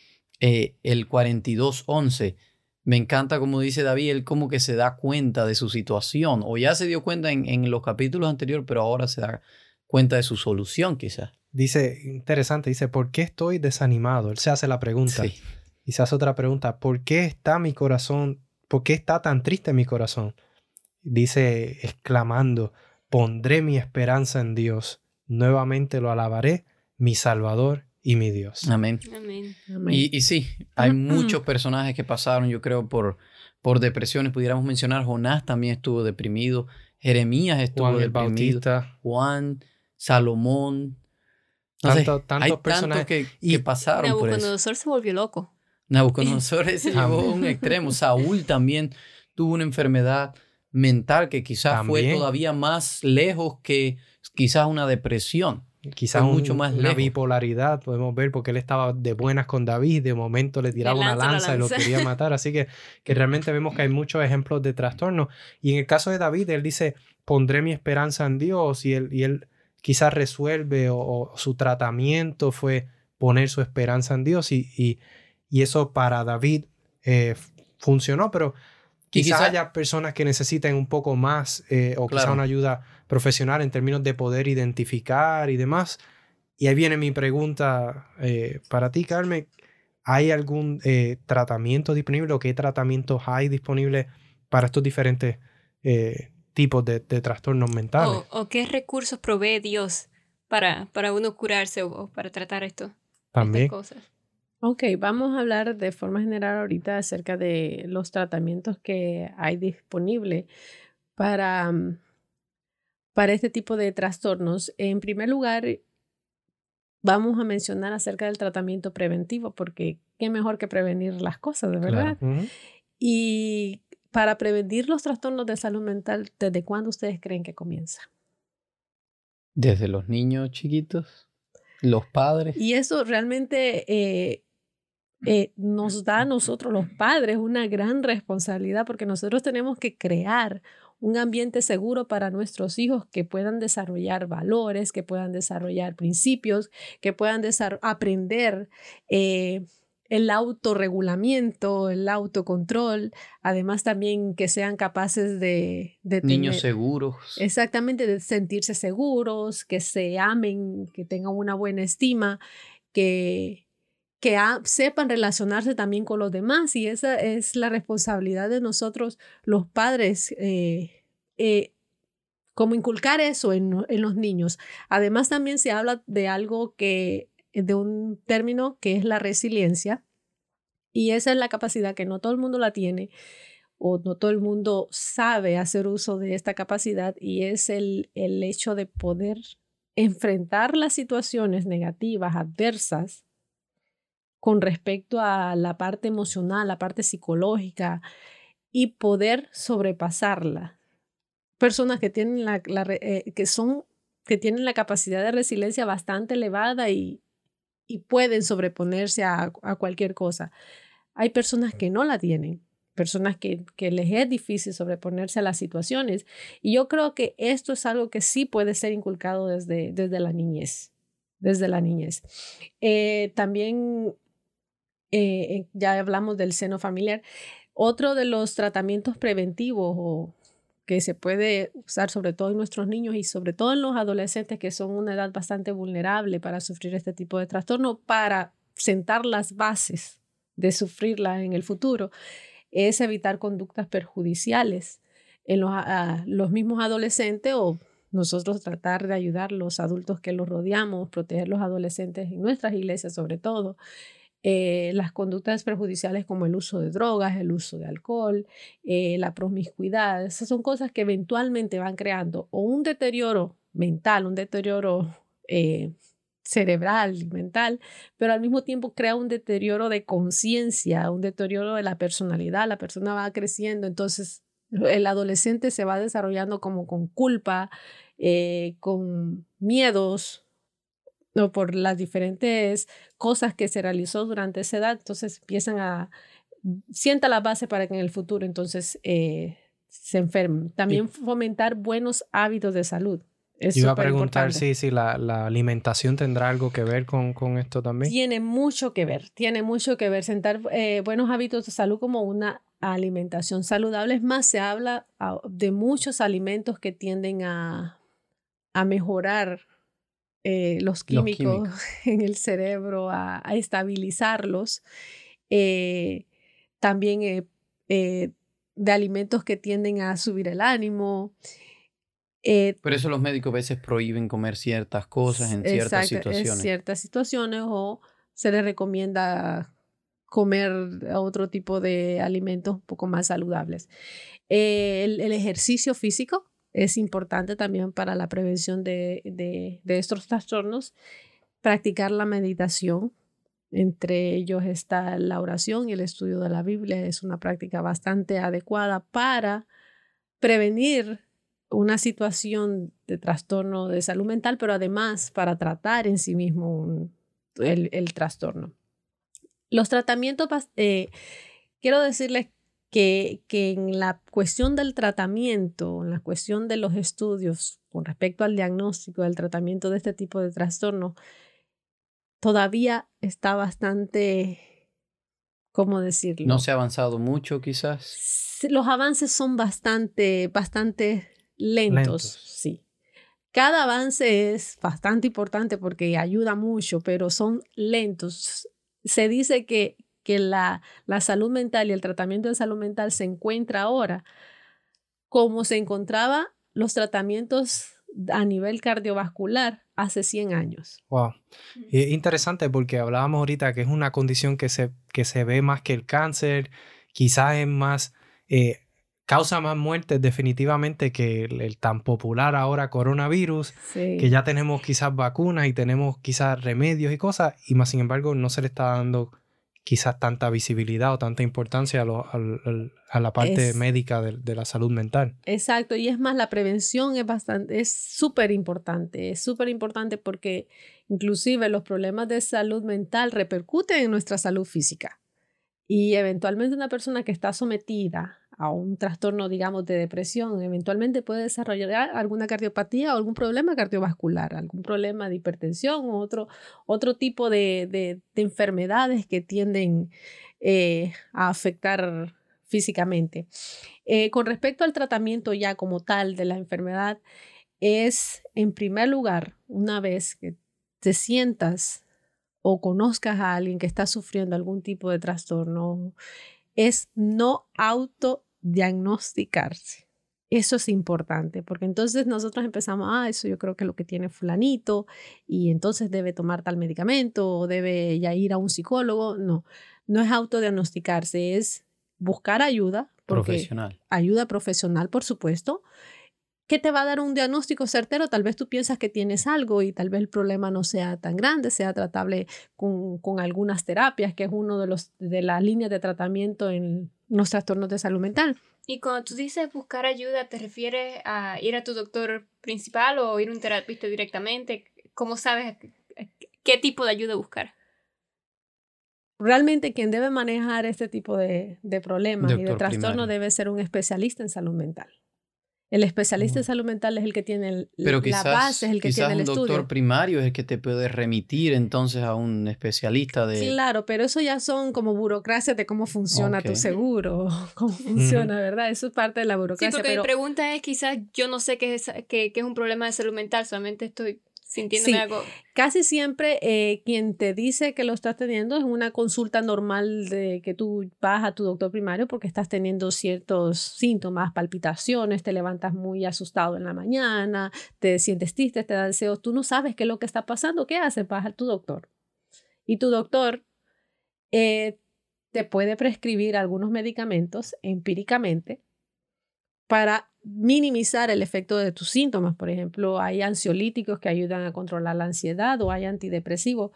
eh, el 42.11 me encanta como dice David, él como que se da cuenta de su situación, o ya se dio cuenta en, los capítulos anteriores, pero ahora se da cuenta de su solución quizás. Dice, interesante, dice, ¿por qué estoy desanimado? Él se hace la pregunta. Y se hace otra pregunta, ¿por qué está mi corazón, por qué está tan triste mi corazón? Dice, exclamando, pondré mi esperanza en Dios, nuevamente lo alabaré, mi Salvador y mi Dios. Amén. Amén. Y, y, sí, hay muchos personajes que pasaron, yo creo, por, por depresiones. Pudiéramos mencionar, Jonás también estuvo deprimido, Jeremías estuvo Juan deprimido, el Bautista. Juan, Salomón. Tanto, tantos personajes que, y, pasaron por eso. Nabucodonosor se volvió loco. Nabucodonosor se llevó a un extremo. Saúl también tuvo una enfermedad mental que quizás fue todavía más lejos que quizás una depresión. Quizás mucho más una bipolaridad podemos ver porque él estaba de buenas con David, de momento le tiraba una lanza, y lo quería matar, así que, que realmente vemos que hay muchos ejemplos de trastorno. Y en el caso de David, él dice, pondré mi esperanza en Dios y él, y él quizás resuelve o, su tratamiento fue poner su esperanza en Dios y, y, y eso para David eh, funcionó, pero Quizás haya personas que necesiten un poco más eh, o quizás una ayuda profesional en términos de poder identificar y demás. Y ahí viene mi pregunta eh, para ti, Carmen. ¿Hay algún eh, tratamiento disponible o qué tratamientos hay disponibles para estos diferentes tipos de, trastornos mentales? O, qué recursos provee Dios para, para uno curarse o, para tratar esto? También. Estas cosas. Ok, vamos a hablar de forma general ahorita acerca de los tratamientos que hay disponibles para, mm, para este tipo de trastornos. En primer lugar, vamos a mencionar acerca del tratamiento preventivo, porque qué mejor que prevenir las cosas, de verdad. Y para prevenir los trastornos de salud mental, ¿desde cuándo ustedes creen que comienza? Desde los niños chiquitos, los padres. Y eso realmente eh, eh, nos da a nosotros los padres una gran responsabilidad porque nosotros tenemos que crear un ambiente seguro para nuestros hijos que puedan desarrollar valores, que puedan desarrollar principios, que puedan aprender eh, el autorregulamiento, el autocontrol, además también que sean capaces de, de niños seguros. Exactamente, de sentirse seguros, que se amen, que tengan una buena estima, que que sepan relacionarse también con los demás y esa es la responsabilidad de nosotros los padres, eh, eh, como inculcar eso en, en, los niños. Además también se habla de algo que, de un término que es la resiliencia y esa es la capacidad que no todo el mundo la tiene o no todo el mundo sabe hacer uso de esta capacidad y es el, el hecho de poder enfrentar las situaciones negativas, adversas, con respecto a la parte emocional, la parte psicológica y poder sobrepasarla. Personas que tienen la, eh, que son que tienen la capacidad de resiliencia bastante elevada y, y pueden sobreponerse a, a, cualquier cosa. Hay personas que no la tienen, personas que, que, les es difícil sobreponerse a las situaciones. Y yo creo que esto es algo que sí puede ser inculcado desde, desde la niñez, desde la niñez. Eh, también eh, ya hablamos del seno familiar. Otro de los tratamientos preventivos o que se puede usar sobre todo en nuestros niños y sobre todo en los adolescentes que son una edad bastante vulnerable para sufrir este tipo de trastorno, para sentar las bases de sufrirla en el futuro, es evitar conductas perjudiciales en los, los mismos adolescentes o nosotros tratar de ayudar a los adultos que los rodeamos, proteger los adolescentes en nuestras iglesias sobre todo, eh, las conductas perjudiciales como el uso de drogas, el uso de alcohol, eh, la promiscuidad. Esas son cosas que eventualmente van creando o un deterioro mental, un deterioro eh, cerebral y mental, pero al mismo tiempo crea un deterioro de conciencia, un deterioro de la personalidad. La persona va creciendo, entonces el adolescente se va desarrollando como con culpa, con miedos, no, por las diferentes cosas que se realizó durante esa edad, entonces empiezan a, sienta la base para que en el futuro entonces eh, se enfermen. También fomentar buenos hábitos de salud. Es Iba a preguntar si, si la, la, alimentación tendrá algo que ver con, con, esto también. Tiene mucho que ver, tiene mucho que ver. Sentar eh, buenos hábitos de salud como una alimentación saludable. Es más, se habla ah, de muchos alimentos que tienden a, a mejorar eh, los, químicos en el cerebro, a, estabilizarlos. Eh, también eh, de alimentos que tienden a subir el ánimo. Por eso los médicos a veces prohíben comer ciertas cosas en ciertas situaciones. En ciertas situaciones o se les recomienda comer otro tipo de alimentos un poco más saludables. el, ejercicio físico es importante también para la prevención de, de, estos trastornos. Practicar la meditación, entre ellos está la oración y el estudio de la Biblia. Es una práctica bastante adecuada para prevenir una situación de trastorno de salud mental, pero además para tratar en sí mismo el, el, trastorno. Los tratamientos, eh, quiero decirles que, en la cuestión del tratamiento, en la cuestión de los estudios con respecto al diagnóstico, del tratamiento de este tipo de trastorno, todavía está bastante, ¿cómo decirlo? No se ha avanzado mucho quizás. Los avances son bastante, bastante lentos, sí. Cada avance es bastante importante porque ayuda mucho, pero son lentos. Se dice que, que la, la salud mental y el tratamiento de salud mental se encuentra ahora como se encontraba los tratamientos a nivel cardiovascular hace 100 años. Wow. interesante porque hablábamos ahorita que es una condición que se, que se ve más que el cáncer, quizás es más, eh, causa más muertes definitivamente que el, tan popular ahora coronavirus, que ya tenemos quizás vacunas y tenemos quizás remedios y cosas, y más sin embargo no se le está dando quizás tanta visibilidad o tanta importancia a, la parte médica de, la salud mental. Exacto, y es más, la prevención es bastante, es súper importante, es súper importante porque inclusive los problemas de salud mental repercuten en nuestra salud física. Y eventualmente una persona que está sometida a un trastorno, digamos, de depresión, eventualmente puede desarrollar alguna cardiopatía o algún problema cardiovascular, algún problema de hipertensión o otro, otro tipo de, enfermedades que tienden eh, a afectar físicamente. Eh, con respecto al tratamiento ya como tal de la enfermedad, es en primer lugar, una vez que te sientas o conozcas a alguien que está sufriendo algún tipo de trastorno, es no autodiagnosticarse. Eso es importante, porque entonces nosotros empezamos, ah, eso yo creo que es lo que tiene fulanito, y entonces debe tomar tal medicamento o debe ya ir a un psicólogo. No, no es autodiagnosticarse, es buscar ayuda. Profesional. Ayuda profesional, por supuesto, que te va a dar un diagnóstico certero. Tal vez tú piensas que tienes algo y tal vez el problema no sea tan grande, sea tratable con, con algunas terapias, que es uno de, los, de las líneas de tratamiento en los trastornos de salud mental. Y cuando tú dices buscar ayuda, ¿te refieres a ir a tu doctor principal o ir a un terapista directamente? ¿Cómo sabes qué tipo de ayuda buscar? Realmente quien debe manejar este tipo de, de problemas y de trastornos debe ser un especialista en salud mental. El especialista en salud mental es el que tiene Pero la base, es el que tiene el estudio. un doctor primario es el que te puede remitir entonces a un especialista de... Claro, pero eso ya son como burocracias de cómo funciona tu seguro, cómo funciona, ¿verdad? Eso es parte de la burocracia. Sí, porque mi pregunta es quizás yo no sé qué es, qué, qué es un problema de salud mental, solamente estoy sintiéndome algo. Casi siempre eh, quien te dice que lo estás teniendo es una consulta normal de que tú vas a tu doctor primario porque estás teniendo ciertos síntomas, palpitaciones, te levantas muy asustado en la mañana, te sientes triste, te da deseos, tú no sabes qué es lo que está pasando, ¿qué haces? Vas a tu doctor. Y tu doctor eh, te puede prescribir algunos medicamentos empíricamente para minimizar el efecto de tus síntomas. Por ejemplo, hay ansiolíticos que ayudan a controlar la ansiedad o hay antidepresivos.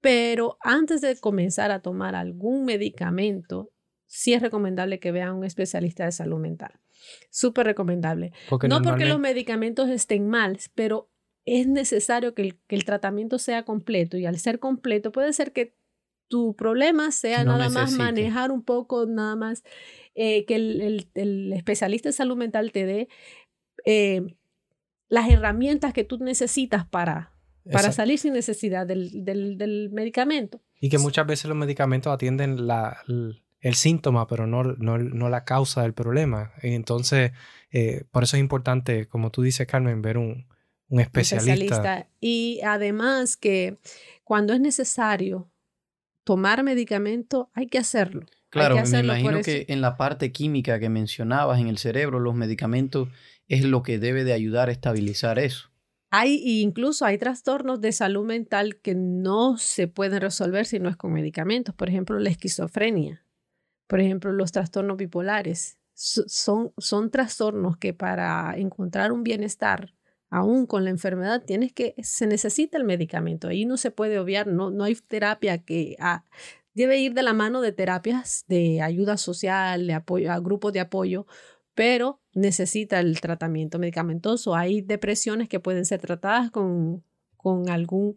Pero antes de comenzar a tomar algún medicamento, sí es recomendable que vean a un especialista de salud mental. Súper recomendable. no porque los medicamentos estén mal, pero es necesario que el, que el, tratamiento sea completo y al ser completo puede ser que tu problema sea nada más manejar un poco, nada más eh, que el, el, especialista de salud mental te dé eh, las herramientas que tú necesitas para, para salir sin necesidad del, del, del, medicamento. Y que muchas veces los medicamentos atienden la, el, síntoma, pero no, no, no, la causa del problema. Entonces, eh, por eso es importante, como tú dices, Carmen, ver un, un especialista. especialista. Y además que cuando es necesario tomar medicamento, hay que hacerlo. Claro, me imagino que en la parte química que mencionabas en el cerebro, los medicamentos es lo que debe de ayudar a estabilizar eso. Hay incluso hay trastornos de salud mental que no se pueden resolver si no es con medicamentos. Por ejemplo, la esquizofrenia. Por ejemplo, los trastornos bipolares. Son, son trastornos que para encontrar un bienestar aún con la enfermedad, tienes que, se necesita el medicamento. Ahí no se puede obviar, no, no hay terapia que ah, debe ir de la mano de terapias de ayuda social, de apoyo, a grupos de apoyo, pero necesita el tratamiento medicamentoso. Hay depresiones que pueden ser tratadas con, con algún,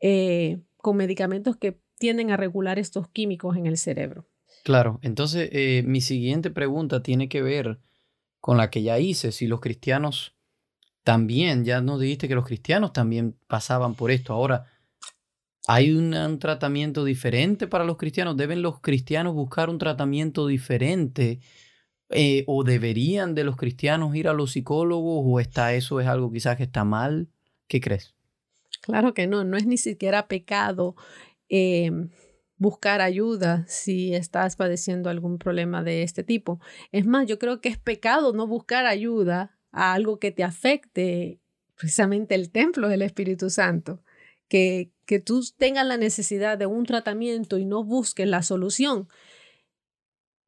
eh, con medicamentos que tienden a regular estos químicos en el cerebro. Claro, entonces eh, mi siguiente pregunta tiene que ver con la que ya hice, si los cristianos también, ya nos dijiste que los cristianos también pasaban por esto. Ahora, ¿hay un, tratamiento diferente para los cristianos? ¿Deben los cristianos buscar un tratamiento diferente? Eh, ¿O deberían de los cristianos ir a los psicólogos? ¿O está eso es algo quizás que está mal? ¿Qué crees? Claro que no, no es ni siquiera pecado em, buscar ayuda si estás padeciendo algún problema de este tipo. Es más, yo creo que es pecado no buscar ayuda a algo que te afecte precisamente el templo del Espíritu Santo, que, que tú tengas la necesidad de un tratamiento y no busques la solución.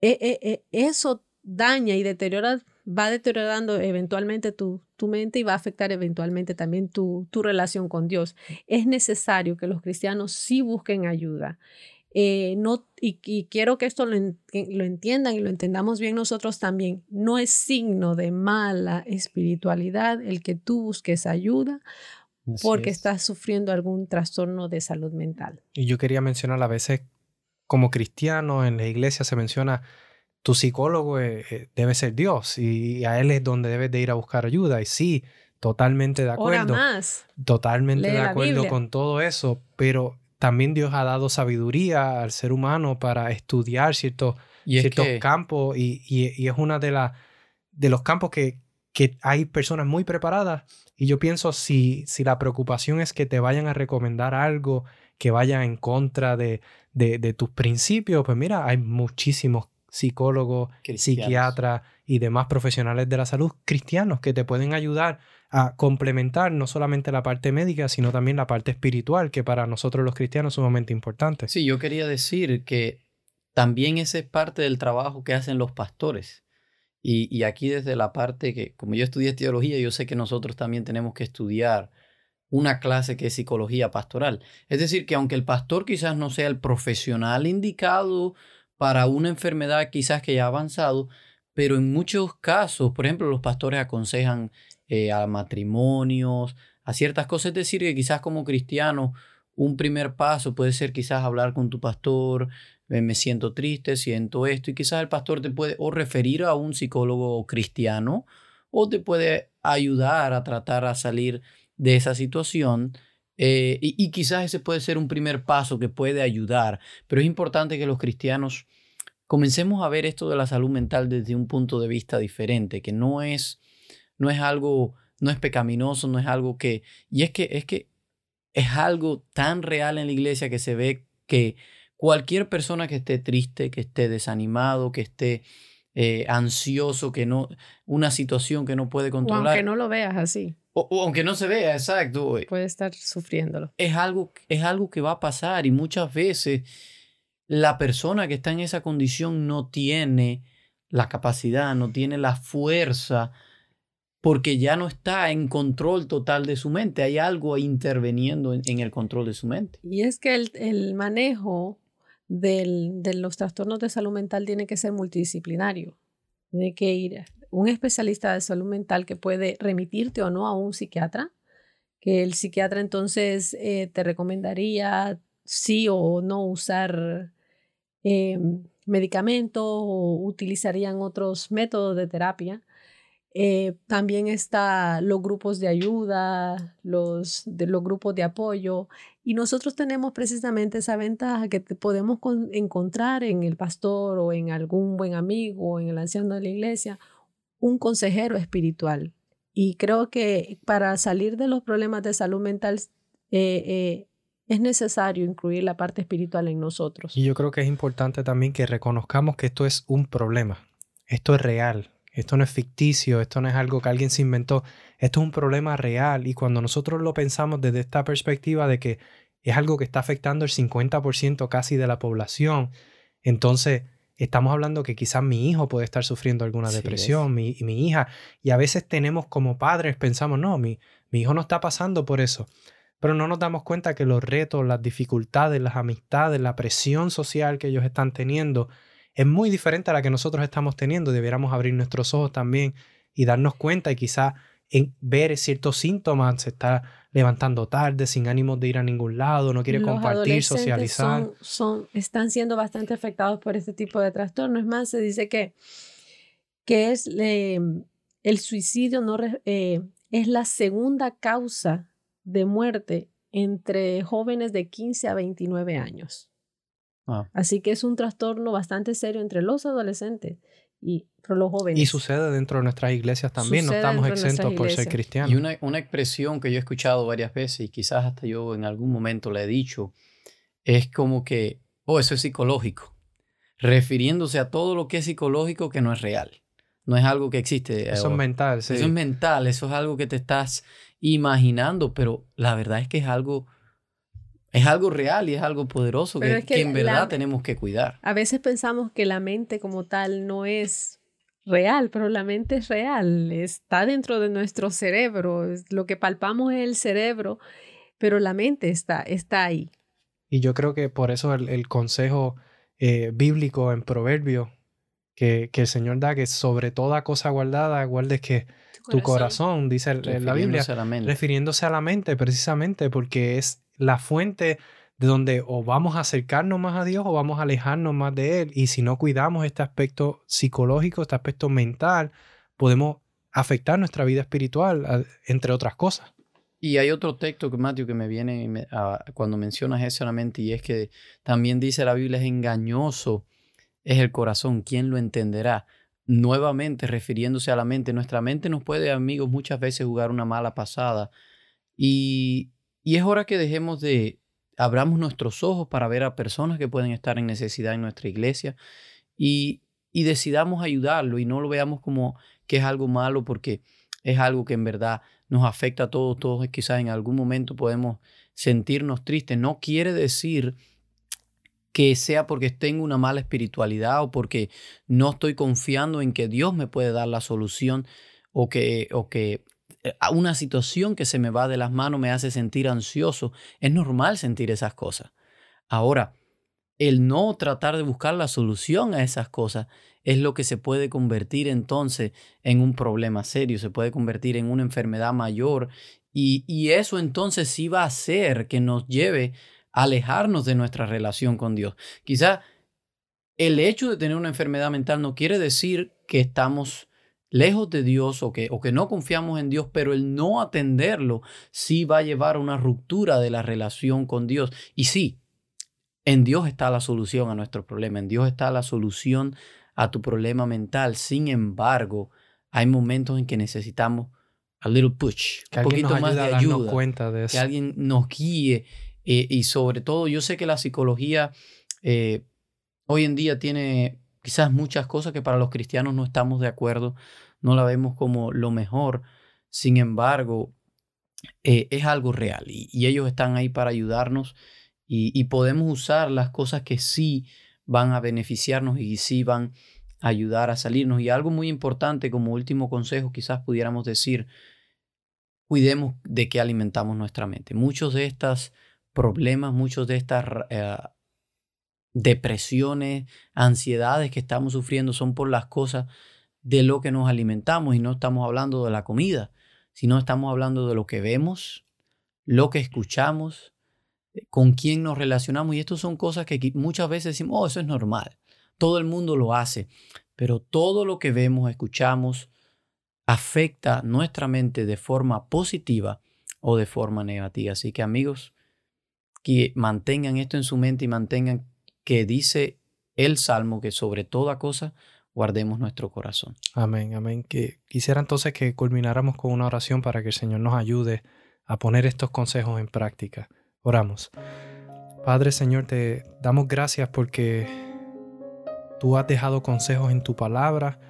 E, e, e, eso daña y deteriora, va deteriorando eventualmente tu, tu mente y va a afectar eventualmente también tu, tu relación con Dios. Es necesario que los cristianos sí busquen ayuda. Eh, no, y, quiero que esto lo, lo, entiendan y lo entendamos bien nosotros también, no es signo de mala espiritualidad el que tú busques ayuda porque estás sufriendo algún trastorno de salud mental. Y yo quería mencionar a veces, como cristiano en la iglesia se menciona, tu psicólogo eh, eh, debe ser Dios y a él es donde debes de ir a buscar ayuda. Y sí, totalmente de acuerdo. más. Totalmente de acuerdo con todo eso, pero también Dios ha dado sabiduría al ser humano para estudiar ciertos, ciertos campos y, y, es uno de, de los campos que, que hay personas muy preparadas. Y yo pienso si, si la preocupación es que te vayan a recomendar algo que vaya en contra de, de, de tus principios, pues mira, hay muchísimos psicólogos, psiquiatras y demás profesionales de la salud cristianos que te pueden ayudar a complementar no solamente la parte médica, sino también la parte espiritual, que para nosotros los cristianos es sumamente importante. Sí, yo quería decir que también ese es parte del trabajo que hacen los pastores. Y, y aquí desde la parte que, como yo estudié teología, yo sé que nosotros también tenemos que estudiar una clase que es psicología pastoral. Es decir, que aunque el pastor quizás no sea el profesional indicado para una enfermedad quizás que ya ha avanzado, pero en muchos casos, por ejemplo, los pastores aconsejan eh, a matrimonios, a ciertas cosas. Es decir, que quizás como cristiano, un primer paso puede ser quizás hablar con tu pastor, me siento triste, siento esto, y quizás el pastor te puede o referir a un psicólogo cristiano o te puede ayudar a tratar a salir de esa situación. Eh, y, quizás ese puede ser un primer paso que puede ayudar, pero es importante que los cristianos comencemos a ver esto de la salud mental desde un punto de vista diferente, que no es no es algo, no es pecaminoso, no es algo que... Y es que es, que es algo tan real en la iglesia que se ve que cualquier persona que esté triste, que esté desanimado, que esté eh, ansioso, que no, una situación que no puede controlar. O aunque no lo veas así. O, aunque no se vea, exacto. Puede estar sufriéndolo. Es algo, es algo que va a pasar y muchas veces la persona que está en esa condición no tiene la capacidad, no tiene la fuerza, porque ya no está en control total de su mente. Hay algo interviniendo en, el control de su mente. Y es que el, manejo de los trastornos de salud mental tiene que ser multidisciplinario. Tiene que ir un especialista de salud mental que puede remitirte o no a un psiquiatra, que el psiquiatra entonces eh, te recomendaría sí o no usar eh, medicamentos o utilizarían otros métodos de terapia. Eh, también están los grupos de ayuda, los, de, los grupos de apoyo. Y nosotros tenemos precisamente esa ventaja que podemos encontrar en el pastor o en algún buen amigo o en el anciano de la iglesia, un consejero espiritual. Y creo que para salir de los problemas de salud mental eh, es necesario incluir la parte espiritual en nosotros. Y yo creo que es importante también que reconozcamos que esto es un problema. Esto es real. Esto no es ficticio. Esto no es algo que alguien se inventó. Esto es un problema real. Y cuando nosotros lo pensamos desde esta perspectiva de que es algo que está afectando el 50% casi de la población, entonces estamos hablando que quizás mi hijo puede estar sufriendo alguna depresión, mi, mi, hija, y a veces tenemos como padres, pensamos, no, mi, mi hijo no está pasando por eso pero no nos damos cuenta que los retos, las dificultades, las amistades, la presión social que ellos están teniendo es muy diferente a la que nosotros estamos teniendo. Debiéramos abrir nuestros ojos también y darnos cuenta y quizás en ver ciertos síntomas, se está levantando tarde, sin ánimos de ir a ningún lado, no quiere compartir, socializar. Son, están siendo bastante afectados por este tipo de trastorno. Es más, se dice que, que es el suicidio no, eh, es la segunda causa de muerte entre jóvenes de 15 a 29 años. Ah. Así que es un trastorno bastante serio entre los adolescentes y los jóvenes. Y sucede dentro de nuestras iglesias también, no estamos exentos por ser cristianos. Y una, una, expresión que yo he escuchado varias veces y quizás hasta yo en algún momento le he dicho, es como que, oh, eso es psicológico, refiriéndose a todo lo que es psicológico que no es real. No es algo que existe. Eso es mental, sí. Eso es mental, eso es algo que te estás imaginando, pero la verdad es que es algo, es algo real y es algo poderoso que, en verdad tenemos que cuidar. A veces pensamos que la mente como tal no es real, pero la mente es real, está dentro de nuestro cerebro, lo que palpamos es el cerebro, pero la mente está, está ahí. Y yo creo que por eso el, consejo eh, bíblico en Proverbio que, que, el Señor da, que sobre toda cosa guardada, guardes que tu corazón, dice la Biblia, refiriéndose a la mente precisamente porque es la fuente de donde o vamos a acercarnos más a Dios o vamos a alejarnos más de Él. Y si no cuidamos este aspecto psicológico, este aspecto mental, podemos afectar nuestra vida espiritual, entre otras cosas. Y hay otro texto que, Matthew, que me viene cuando mencionas eso mente y es que también dice la Biblia es engañoso, es el corazón, ¿quién lo entenderá? nuevamente refiriéndose a la mente, nuestra mente nos puede, amigos, muchas veces jugar una mala pasada. Y, y es hora que dejemos de, abramos nuestros ojos para ver a personas que pueden estar en necesidad en nuestra iglesia y, y decidamos ayudarlo y no lo veamos como que es algo malo porque es algo que en verdad nos afecta a todos, todos quizás en algún momento podemos sentirnos tristes. No quiere decir que sea porque tengo una mala espiritualidad o porque no estoy confiando en que Dios me puede dar la solución o que, o que una situación que se me va de las manos me hace sentir ansioso. Es normal sentir esas cosas. Ahora, el no tratar de buscar la solución a esas cosas es lo que se puede convertir entonces en un problema serio, se puede convertir en una enfermedad mayor y, y eso entonces sí va a hacer que nos lleve alejarnos de nuestra relación con Dios. Quizá el hecho de tener una enfermedad mental no quiere decir que estamos lejos de Dios o que, o que no confiamos en Dios, pero el no atenderlo sí va a llevar a una ruptura de la relación con Dios. Y sí, en Dios está la solución a nuestro problema, en Dios está la solución a tu problema mental. Sin embargo, hay momentos en que necesitamos a little push, que un poquito más de ayuda, cuenta de eso. que alguien nos guíe eh, y sobre todo, yo sé que la psicología eh, hoy en día tiene quizás muchas cosas que para los cristianos no estamos de acuerdo, no la vemos como lo mejor. Sin embargo, eh, es algo real y, ellos están ahí para ayudarnos y, podemos usar las cosas que sí van a beneficiarnos y sí van a ayudar a salirnos. Y algo muy importante como último consejo, quizás pudiéramos decir, cuidemos de qué alimentamos nuestra mente. Muchos de estos problemas, muchos de estas eh, depresiones, ansiedades que estamos sufriendo son por las cosas de lo que nos alimentamos y no estamos hablando de la comida, sino estamos hablando de lo que vemos, lo que escuchamos, con quién nos relacionamos y estas son cosas que muchas veces decimos, oh, eso es normal, todo el mundo lo hace, pero todo lo que vemos, escuchamos, afecta nuestra mente de forma positiva o de forma negativa. Así que amigos, que mantengan esto en su mente y mantengan que dice el Salmo que sobre toda cosa guardemos nuestro corazón. Amén, amén. Que quisiera entonces que culmináramos con una oración para que el Señor nos ayude a poner estos consejos en práctica. Oramos. Padre Señor, te damos gracias porque tú has dejado consejos en tu palabra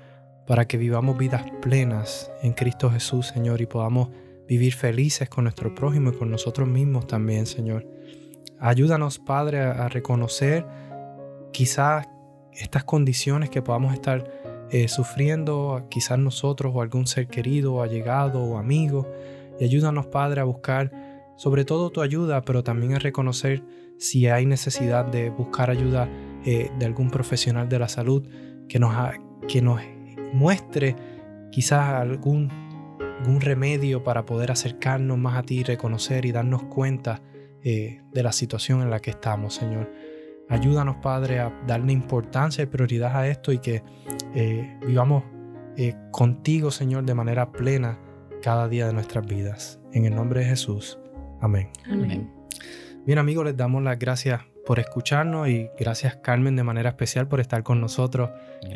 para que vivamos vidas plenas en Cristo Jesús, Señor, y podamos vivir felices con nuestro prójimo y con nosotros mismos también, Señor. Ayúdanos, Padre, a reconocer quizás estas condiciones que podamos estar eh, sufriendo, quizás nosotros o algún ser querido, allegado o amigo. Y ayúdanos, Padre, a buscar sobre todo tu ayuda, pero también a reconocer si hay necesidad de buscar ayuda eh, de algún profesional de la salud que nos, que nos muestre quizás algún, algún remedio para poder acercarnos más a ti, reconocer y darnos cuenta eh, de la situación en la que estamos, Señor. Ayúdanos, Padre, a darle importancia y prioridad a esto y que eh, vivamos eh, contigo, Señor, de manera plena cada día de nuestras vidas. En el nombre de Jesús. Amén. Amén. Bien, amigos, les damos las gracias por escucharnos y gracias Carmen de manera especial por estar con nosotros,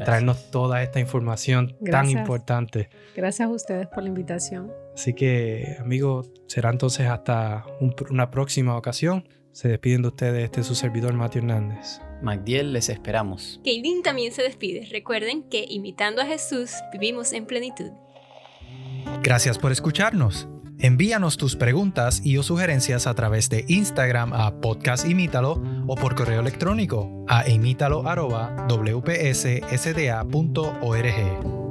traernos toda esta información tan importante. Gracias a ustedes por la invitación. Así que amigos, será entonces hasta una próxima ocasión. Se despiden de ustedes este su servidor Mateo Hernández. Magdiel, les esperamos. Keilin también se despide. Recuerden que imitando a Jesús vivimos en plenitud. Gracias por escucharnos. Envíanos tus preguntas y o sugerencias a través de Instagram a Podcast Imítalo o por correo electrónico a imítalo.wpssda.org.